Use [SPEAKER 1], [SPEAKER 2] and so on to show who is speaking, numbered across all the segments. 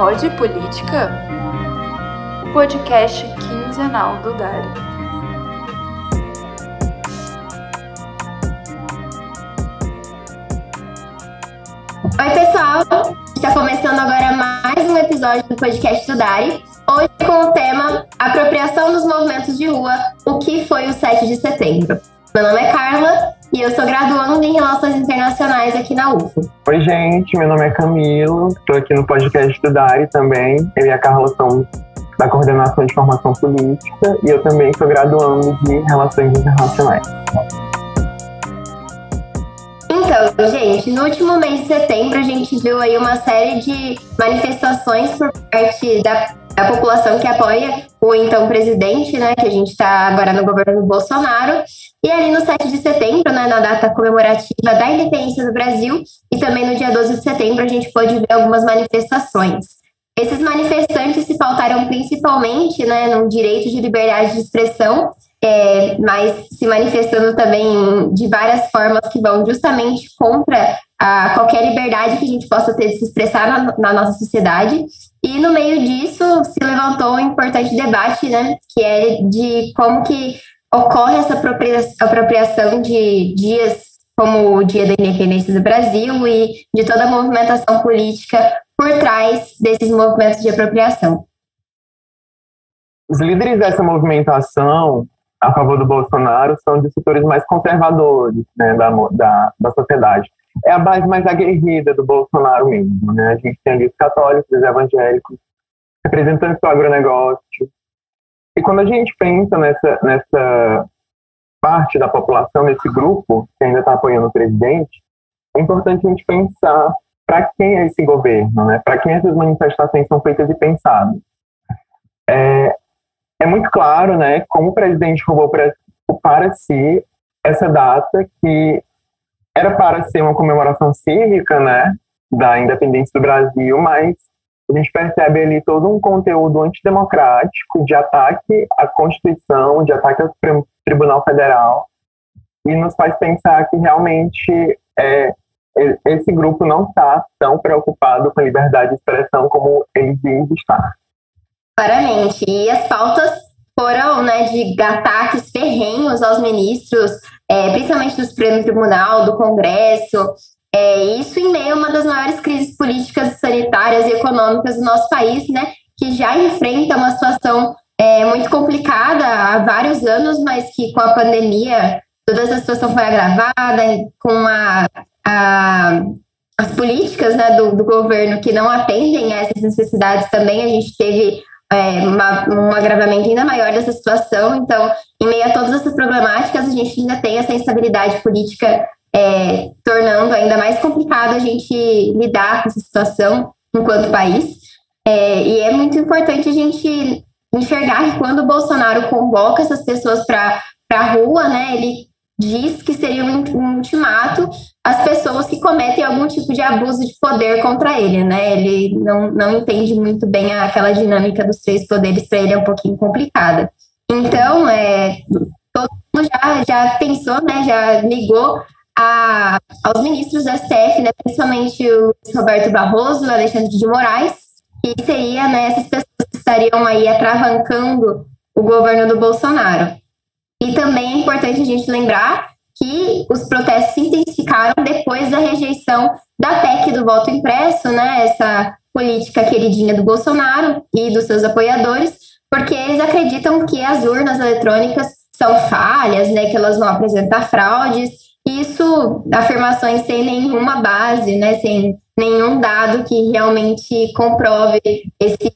[SPEAKER 1] Pode Política? Podcast quinzenal do Dari.
[SPEAKER 2] Oi, pessoal! Está começando agora mais um episódio do podcast do Dari. Hoje com o tema Apropriação dos Movimentos de Rua, o que foi o 7 de setembro. Meu nome é Carla e eu sou graduando em Relações Internacionais aqui na UFO.
[SPEAKER 3] Oi, gente, meu nome é Camilo, estou aqui no podcast do Dari também. Eu e a Carla somos da Coordenação de Formação Política e eu também sou graduando de Relações Internacionais.
[SPEAKER 2] Então, gente, no último mês de setembro a gente viu aí uma série de manifestações por parte da a população que apoia o então presidente, né, que a gente está agora no governo Bolsonaro. E ali no 7 de setembro, né, na data comemorativa da independência do Brasil, e também no dia 12 de setembro, a gente pôde ver algumas manifestações. Esses manifestantes se pautaram principalmente né, no direito de liberdade de expressão, é, mas se manifestando também de várias formas que vão justamente contra a qualquer liberdade que a gente possa ter de se expressar na, na nossa sociedade. E no meio disso se levantou um importante debate, né, que é de como que ocorre essa apropriação de dias como o Dia da Independência do Brasil e de toda a movimentação política por trás desses movimentos de apropriação.
[SPEAKER 3] Os líderes dessa movimentação a favor do Bolsonaro são de setores mais conservadores né, da, da, da sociedade é a base mais aguerrida do Bolsonaro mesmo, né? A gente tem ali os católicos, os evangélicos, representantes do agronegócio. E quando a gente pensa nessa, nessa parte da população, nesse grupo que ainda está apoiando o presidente, é importante a gente pensar para quem é esse governo, né? Para quem essas manifestações são feitas e pensadas. É, é muito claro, né, como o presidente roubou para, para si essa data que era para ser uma comemoração cívica, né, da independência do Brasil, mas a gente percebe ali todo um conteúdo antidemocrático de ataque à Constituição, de ataque ao Tribunal Federal, e nos faz pensar que realmente é, esse grupo não está tão preocupado com liberdade de expressão como ele diz estar.
[SPEAKER 2] Claramente. E as pautas foram né, de ataques ferrenhos aos ministros é, principalmente do Supremo Tribunal, do Congresso, é, isso em meio a uma das maiores crises políticas, sanitárias e econômicas do nosso país, né, que já enfrenta uma situação é, muito complicada há vários anos, mas que com a pandemia toda essa situação foi agravada, com a, a as políticas né, do, do, governo que não atendem a essas necessidades também, a gente teve é, uma, um agravamento ainda maior dessa situação. Então, em meio a todas essas problemáticas, a gente ainda tem essa instabilidade política é, tornando ainda mais complicado a gente lidar com essa situação enquanto país. É, e é muito importante a gente enxergar que quando o Bolsonaro convoca essas pessoas para a rua, né, ele diz que seria um, um ultimato às pessoas que cometem algum tipo de abuso de poder contra ele, né? Ele não, não entende muito bem aquela dinâmica dos três poderes, para ele é um pouquinho complicada. Então, é, todo mundo já, já pensou, né, já ligou a, aos ministros do STF, né, principalmente o Roberto Barroso, o Alexandre de Moraes, que seria né, essas pessoas que estariam aí atravancando o governo do Bolsonaro. E também é importante a gente lembrar que os protestos se intensificaram depois da rejeição da PEC do voto impresso, né, essa política queridinha do Bolsonaro e dos seus apoiadores, porque eles acreditam que as urnas eletrônicas são falhas, né, que elas vão apresentar fraudes. Isso, afirmações sem nenhuma base, né, sem nenhum dado que realmente comprove esse,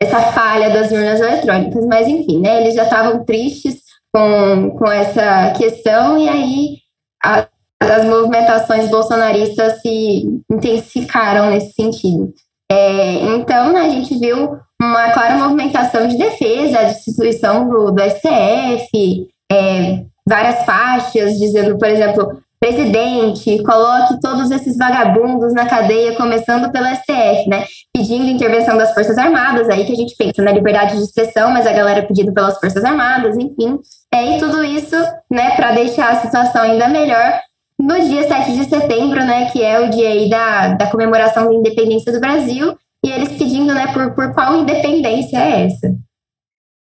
[SPEAKER 2] essa falha das urnas eletrônicas. Mas, enfim, né, eles já estavam tristes com, com essa questão, e aí a, as movimentações bolsonaristas se intensificaram nesse sentido. É, então, né, a gente viu uma clara movimentação de defesa, a destituição do, do STF, é, várias faixas dizendo, por exemplo, presidente, coloque todos esses vagabundos na cadeia, começando pelo STF, né? Pedindo intervenção das Forças Armadas, aí que a gente pensa na liberdade de expressão, mas a galera pedindo pelas Forças Armadas, enfim. É, e tudo isso, né, para deixar a situação ainda melhor, no dia 7 de setembro, né, que é o dia aí da, da comemoração da independência do Brasil, e eles pedindo, né, por, por qual independência é essa?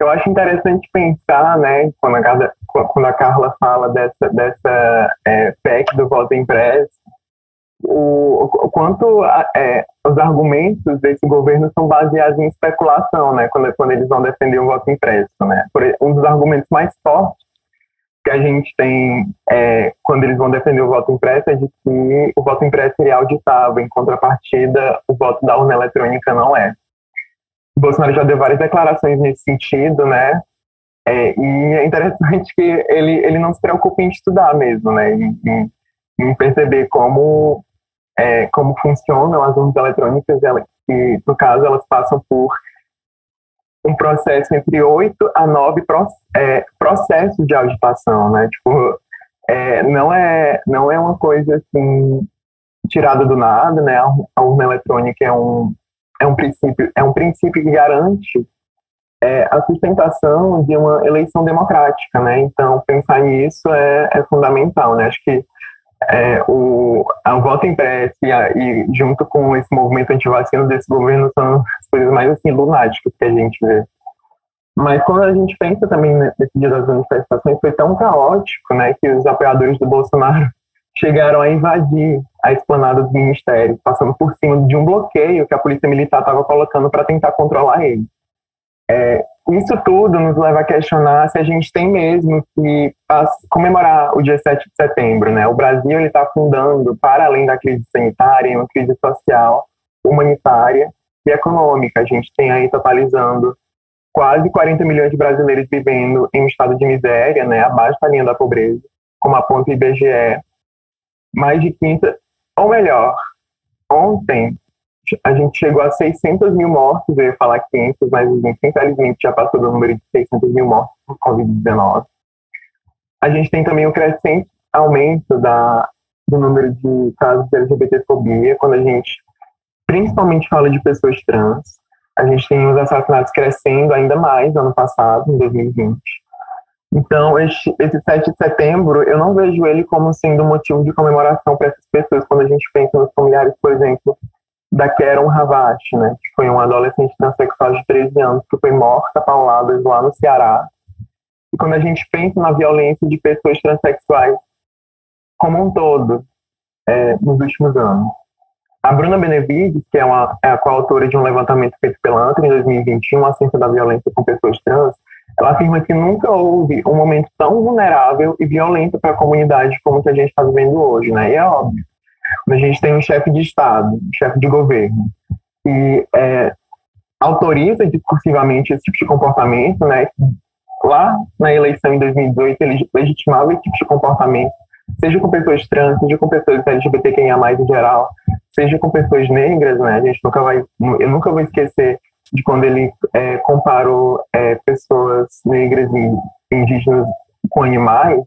[SPEAKER 3] Eu acho interessante pensar, né, quando a Carla, quando a Carla fala dessa, dessa é, PEC do voto impresso, o, o quanto é, os argumentos desse governo são baseados em especulação, né, quando, quando eles vão defender o voto impresso, né. Por, um dos argumentos mais fortes que a gente tem é, quando eles vão defender o voto impresso é de que o voto impresso seria auditável, em contrapartida, o voto da urna eletrônica não é. Bolsonaro já deu várias declarações nesse sentido, né? É, e é interessante que ele, ele não se preocupa em estudar mesmo, né? Em, em, em perceber como, é, como funcionam as urnas eletrônicas, que, no caso, elas passam por um processo entre oito a nove é, processos de auditação, né? Tipo, é, não, é, não é uma coisa assim tirada do nada, né? A urna eletrônica é um, é um princípio, é um princípio que garante é, a sustentação de uma eleição democrática, né? Então, pensar nisso é, é fundamental, né? Acho que é, o, o voto impresso e, a, e, junto com esse movimento antivacina desse governo são as coisas mais assim lunáticas que a gente vê. Mas quando a gente pensa também nesse dia das manifestações, foi tão caótico, né, que os apoiadores do Bolsonaro chegaram a invadir a esplanada dos ministérios, passando por cima de um bloqueio que a polícia militar estava colocando para tentar controlar ele. É, isso tudo nos leva a questionar se a gente tem mesmo que comemorar o dia 7 de setembro. Né? O Brasil está afundando, para além da crise sanitária, em uma crise social, humanitária e econômica. A gente tem aí totalizando quase 40 milhões de brasileiros vivendo em um estado de miséria, né, abaixo da linha da pobreza, como aponta o IBGE. Mais de 15, ou melhor, ontem a gente chegou a 600 mil mortos, eu ia falar 500, mas infelizmente já passou do número de 600 mil mortos por Covid-19. A gente tem também o crescente aumento da, do número de casos de LGBTfobia, quando a gente principalmente fala de pessoas trans. A gente tem os assassinatos crescendo ainda mais no ano passado, em 2020. Então, esse, esse 7 de setembro, eu não vejo ele como sendo motivo de comemoração para essas pessoas, quando a gente pensa nos familiares, por exemplo, da Karen Havashi, né, que foi uma adolescente transexual de 13 anos que foi morta a lá no Ceará. E quando a gente pensa na violência de pessoas transexuais como um todo é, nos últimos anos. A Bruna Benevides, que é, uma, é a coautora de um levantamento feito pela ANTRA em 2021 acerca da violência com pessoas trans, ela afirma que nunca houve um momento tão vulnerável e violento para a comunidade como o que a gente está vivendo hoje, né? E é óbvio a gente tem um chefe de Estado, um chefe de governo, que é, autoriza discursivamente esse tipo de comportamento, né? Lá na eleição em 2018, ele legitimava esse tipo de comportamento, seja com pessoas trans, seja com pessoas LGBTQIA+, em geral, seja com pessoas negras, né? A gente nunca vai, eu nunca vou esquecer de quando ele é, comparou é, pessoas negras e indígenas com animais,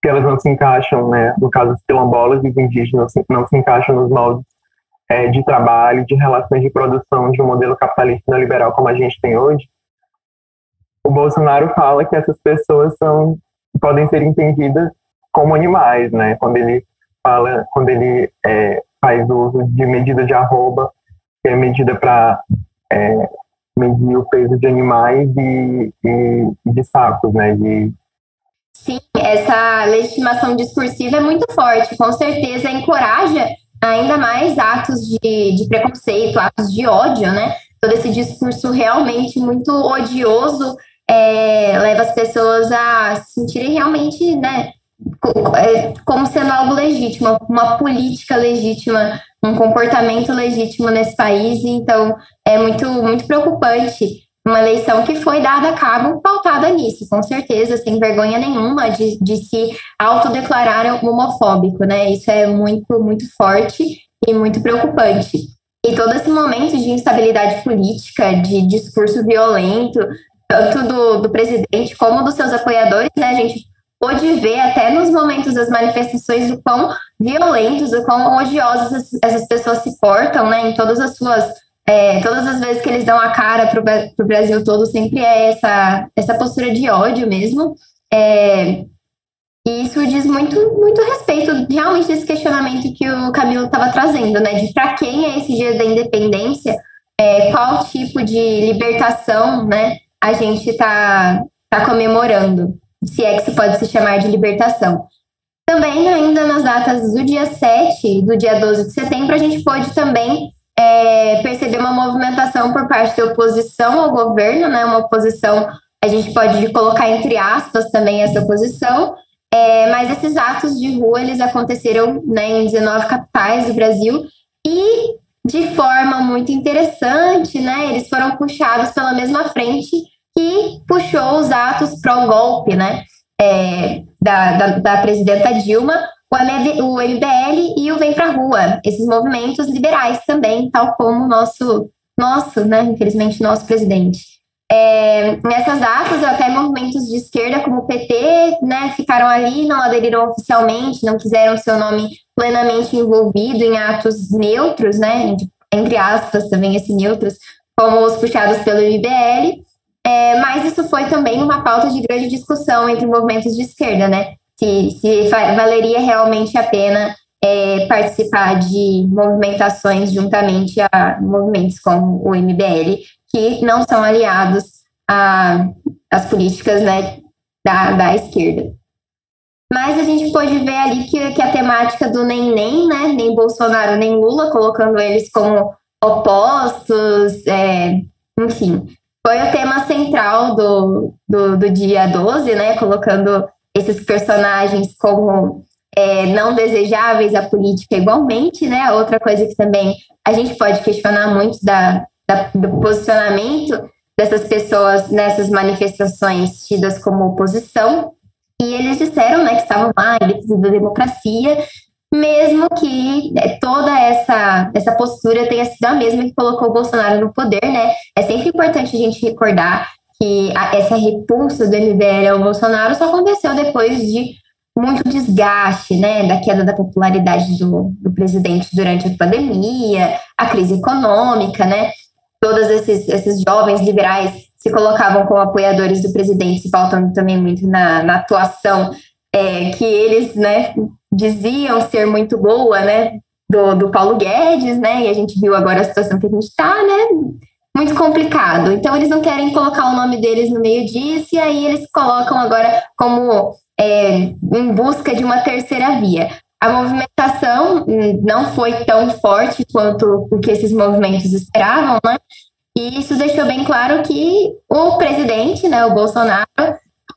[SPEAKER 3] que elas não se encaixam, né, no caso dos quilombolas e os indígenas não se encaixam nos moldes é, de trabalho, de relações de produção de um modelo capitalista neoliberal como a gente tem hoje, o Bolsonaro fala que essas pessoas são podem ser entendidas como animais, né? Quando ele fala, quando ele é, faz uso de medida de arroba, que é medida para é, medir o peso de animais e, e de sacos, né? De
[SPEAKER 2] Sim, essa legitimação discursiva é muito forte, com certeza encoraja ainda mais atos de, de preconceito, atos de ódio, né? Todo esse discurso realmente muito odioso é, leva as pessoas a se sentirem realmente, né, é, como sendo algo legítimo, uma política legítima, um comportamento legítimo nesse país. Então, é muito, muito preocupante uma eleição que foi dada a cabo pautada nisso, com certeza, sem vergonha nenhuma de, de se autodeclarar homofóbico, né? Isso é muito, muito forte e muito preocupante. E todo esse momento de instabilidade política, de discurso violento, tanto do, do presidente como dos seus apoiadores, né? A gente pôde ver até nos momentos das manifestações o quão violentos, o quão odiosos essas pessoas se portam, né? Em todas as suas é, todas as vezes que eles dão a cara para o Brasil todo, sempre é essa, essa postura de ódio mesmo. É, e isso diz muito, muito respeito realmente desse questionamento que o Camilo estava trazendo, né? De para quem é esse dia da independência, é, qual tipo de libertação né, a gente está tá comemorando, se é que se pode se chamar de libertação. Também, ainda nas datas do dia 7 e do dia 12 de setembro, a gente pode também é, perceber uma movimentação por parte da oposição ao governo, né, uma oposição, a gente pode colocar entre aspas também essa oposição, é, mas esses atos de rua, eles aconteceram né, em 19 capitais do Brasil e de forma muito interessante, né, eles foram puxados pela mesma frente que puxou os atos pró-golpe, né, é, da, da, da, presidenta Dilma, o, o MBL e o Vem Pra Rua, esses movimentos liberais também, tal como o nosso, nosso, né, infelizmente, nosso presidente. É, nessas datas, até movimentos de esquerda, como o PT, né, ficaram ali, não aderiram oficialmente, não quiseram seu nome plenamente envolvido em atos neutros, né, entre aspas, também esse neutros, como os puxados pelo IBL. É, mas isso foi também uma pauta de grande discussão entre movimentos de esquerda, né? Se, se valeria realmente a pena é, participar de movimentações juntamente a movimentos como o MBL, que não são aliados às políticas né, da, da esquerda. Mas a gente pode ver ali que, que a temática do nem nem, né, nem Bolsonaro nem Lula, colocando eles como opostos, é, enfim, foi o tema central do, do, do, dia 12, né, colocando esses personagens como é, não desejáveis à política igualmente, né, outra coisa que também a gente pode questionar muito da, da, do posicionamento dessas pessoas nessas manifestações tidas como oposição. E eles disseram né, que estavam lá em defesa da democracia, mesmo que né, toda essa, essa postura tenha sido a mesma que colocou o Bolsonaro no poder, né? É sempre importante a gente recordar que a, essa repulsa do MBL ao Bolsonaro só aconteceu depois de muito desgaste, né, da queda da popularidade do, do presidente durante a pandemia, a crise econômica, né? todos esses, esses jovens liberais se colocavam como apoiadores do presidente, se também muito na, na atuação é, que eles né, diziam ser muito boa, né, do, do Paulo Guedes, né, e a gente viu agora a situação que a gente está, né, muito complicado. Então, eles não querem colocar o nome deles no meio disso, e aí eles colocam agora como é, em busca de uma terceira via a movimentação não foi tão forte quanto o que esses movimentos esperavam, né? E isso deixou bem claro que o presidente, né, o Bolsonaro,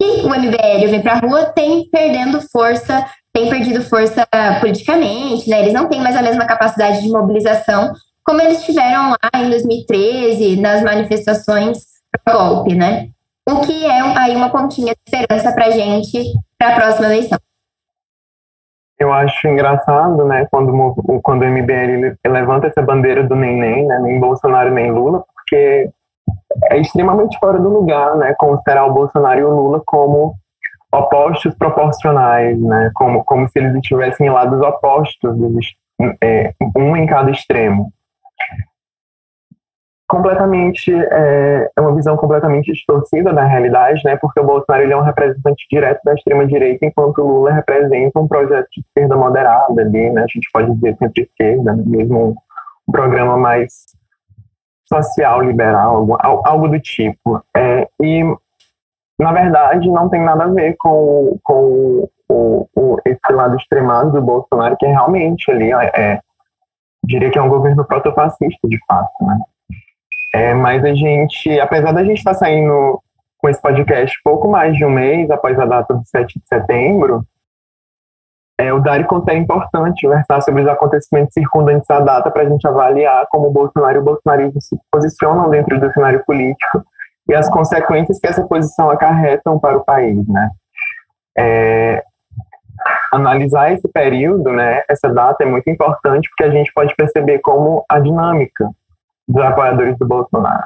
[SPEAKER 2] e o MBL vem para a rua tem perdendo força, tem perdido força politicamente, né? Eles não têm mais a mesma capacidade de mobilização como eles tiveram lá em 2013 nas manifestações pro golpe, né? O que é aí uma pontinha de esperança para gente para a próxima eleição
[SPEAKER 3] eu acho engraçado, né, quando, quando o MBL levanta essa bandeira do nem, né, nem Bolsonaro nem Lula, porque é extremamente fora do lugar, né, considerar o Bolsonaro e o Lula como opostos proporcionais, né, como, como se eles estivessem em lados opostos, é, um em cada extremo completamente é, é, uma visão completamente distorcida da realidade, né? Porque o Bolsonaro ele é um representante direto da extrema direita, enquanto o Lula representa um projeto de esquerda moderada ali, né? A gente pode dizer centro-esquerda, né? mesmo um programa mais social liberal, algo, algo do tipo. É, e na verdade não tem nada a ver com, com o, o, esse lado extremado do Bolsonaro, que é realmente ali é, é diria que é um governo protofascista de fato, né? É, mas a gente, apesar da gente estar tá saindo com esse podcast pouco mais de um mês após a data do 7 de setembro, é, o Dari considera importante versar sobre os acontecimentos circundantes à data para a gente avaliar como o Bolsonaro e o bolsonarismo se posicionam dentro do cenário político e as consequências que essa posição acarretam para o país, né? É, analisar esse período, né, essa data é muito importante porque a gente pode perceber como a dinâmica dos apoiadores do Bolsonaro.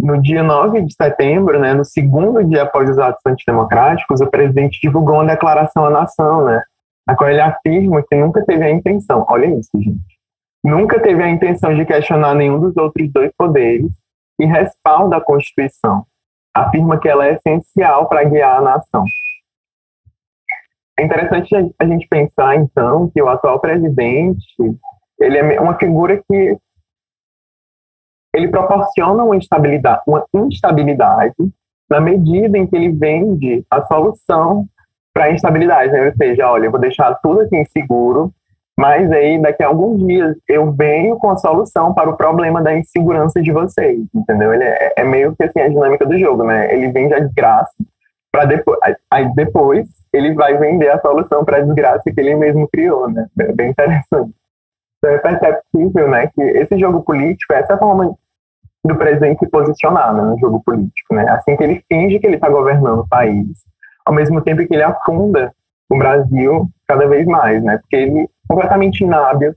[SPEAKER 3] No dia 9 de setembro, né, no segundo dia após os atos antidemocráticos, o presidente divulgou uma declaração à nação, né, na qual ele afirma que nunca teve a intenção, olha isso, gente, nunca teve a intenção de questionar nenhum dos outros dois poderes e respalda a Constituição. Afirma que ela é essencial para guiar a nação. É interessante a gente pensar, então, que o atual presidente ele é uma figura que ele proporciona uma instabilidade, uma instabilidade na medida em que ele vende a solução para instabilidade, né? Ou seja, olha, eu vou deixar tudo aqui inseguro, mas aí daqui a alguns dias eu venho com a solução para o problema da insegurança de vocês, entendeu? Ele é, é meio que assim a dinâmica do jogo, né? Ele vende a desgraça para depois, aí depois ele vai vender a solução para a desgraça que ele mesmo criou, né? É bem interessante. Então é perceptível, né, que esse jogo político, essa é a forma do presidente se posicionar né, no jogo político, né? Assim que ele finge que ele está governando o país, ao mesmo tempo que ele afunda o Brasil cada vez mais, né? Porque ele é completamente inábil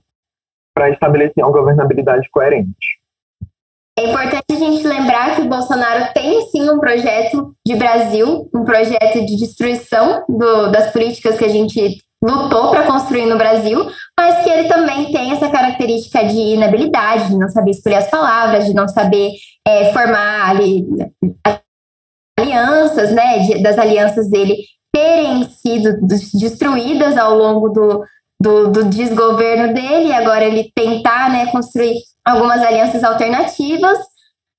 [SPEAKER 3] para estabelecer uma governabilidade coerente.
[SPEAKER 2] É importante a gente lembrar que o Bolsonaro tem sim um projeto de Brasil, um projeto de destruição do, das políticas que a gente lutou para construir no Brasil, mas que ele também tem essa característica de inabilidade, de não saber escolher as palavras, de não saber é, formar ali, alianças, né, de, das alianças dele terem sido destruídas ao longo do, do, do, desgoverno dele, agora ele tentar né, construir algumas alianças alternativas,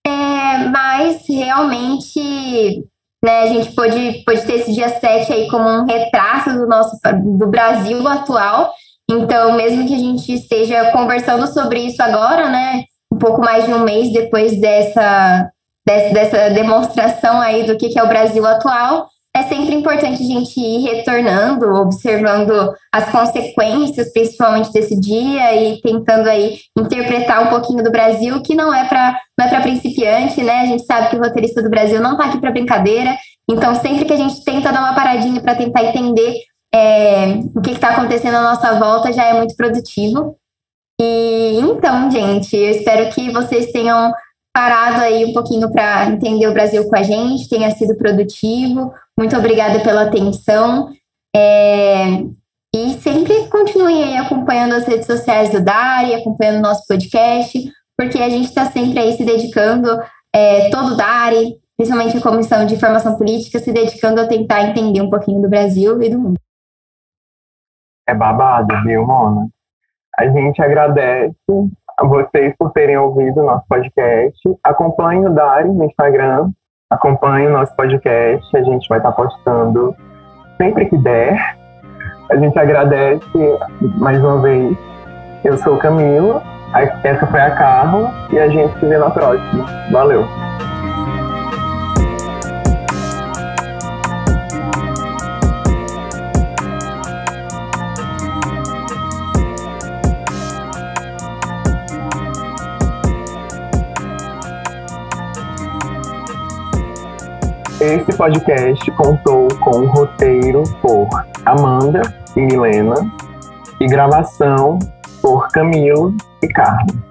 [SPEAKER 2] é, mas realmente né, a gente pode, pode ter esse dia 7 aí como um retrato do nosso do Brasil atual. Então, mesmo que a gente esteja conversando sobre isso agora, né, um pouco mais de um mês depois dessa, dessa, demonstração aí do que é o Brasil atual, é sempre importante a gente ir retornando, observando as consequências, principalmente desse dia, e tentando aí interpretar um pouquinho do Brasil, que não é para não é para principiante, né? A gente sabe que o roteirista do Brasil não está aqui para brincadeira. Então, sempre que a gente tenta dar uma paradinha para tentar entender é, o que está acontecendo à nossa volta, já é muito produtivo. E então, gente, eu espero que vocês tenham parado aí um pouquinho para entender o Brasil com a gente, tenha sido produtivo. Muito obrigada pela atenção. É, e sempre continuem aí acompanhando as redes sociais do Dari, acompanhando o nosso podcast, porque a gente está sempre aí se dedicando, é, todo o Dari, principalmente a Comissão de Formação Política, se dedicando a tentar entender um pouquinho do Brasil e do mundo.
[SPEAKER 3] É babado, viu, Mona? A gente agradece vocês por terem ouvido o nosso podcast. Acompanhe o Dari no Instagram, acompanhe o nosso podcast. A gente vai estar postando sempre que der. A gente agradece mais uma vez. Eu sou o Camilo, essa foi a Carla e a gente se vê na próxima. Valeu! Podcast contou com roteiro por Amanda e Milena e gravação por Camilo e Carlos.